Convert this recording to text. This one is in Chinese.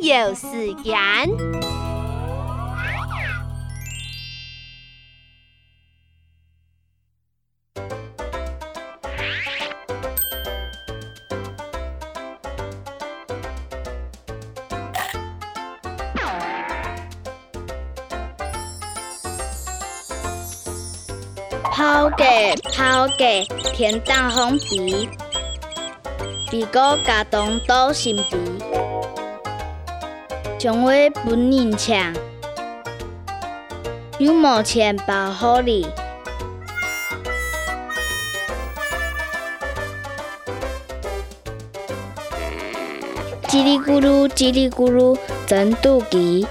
有时间。抛家抛家，天当风鼻，鼻哥家东倒心鼻，将话不认强，有毛钱保护你，叽里咕噜叽里咕噜真肚皮。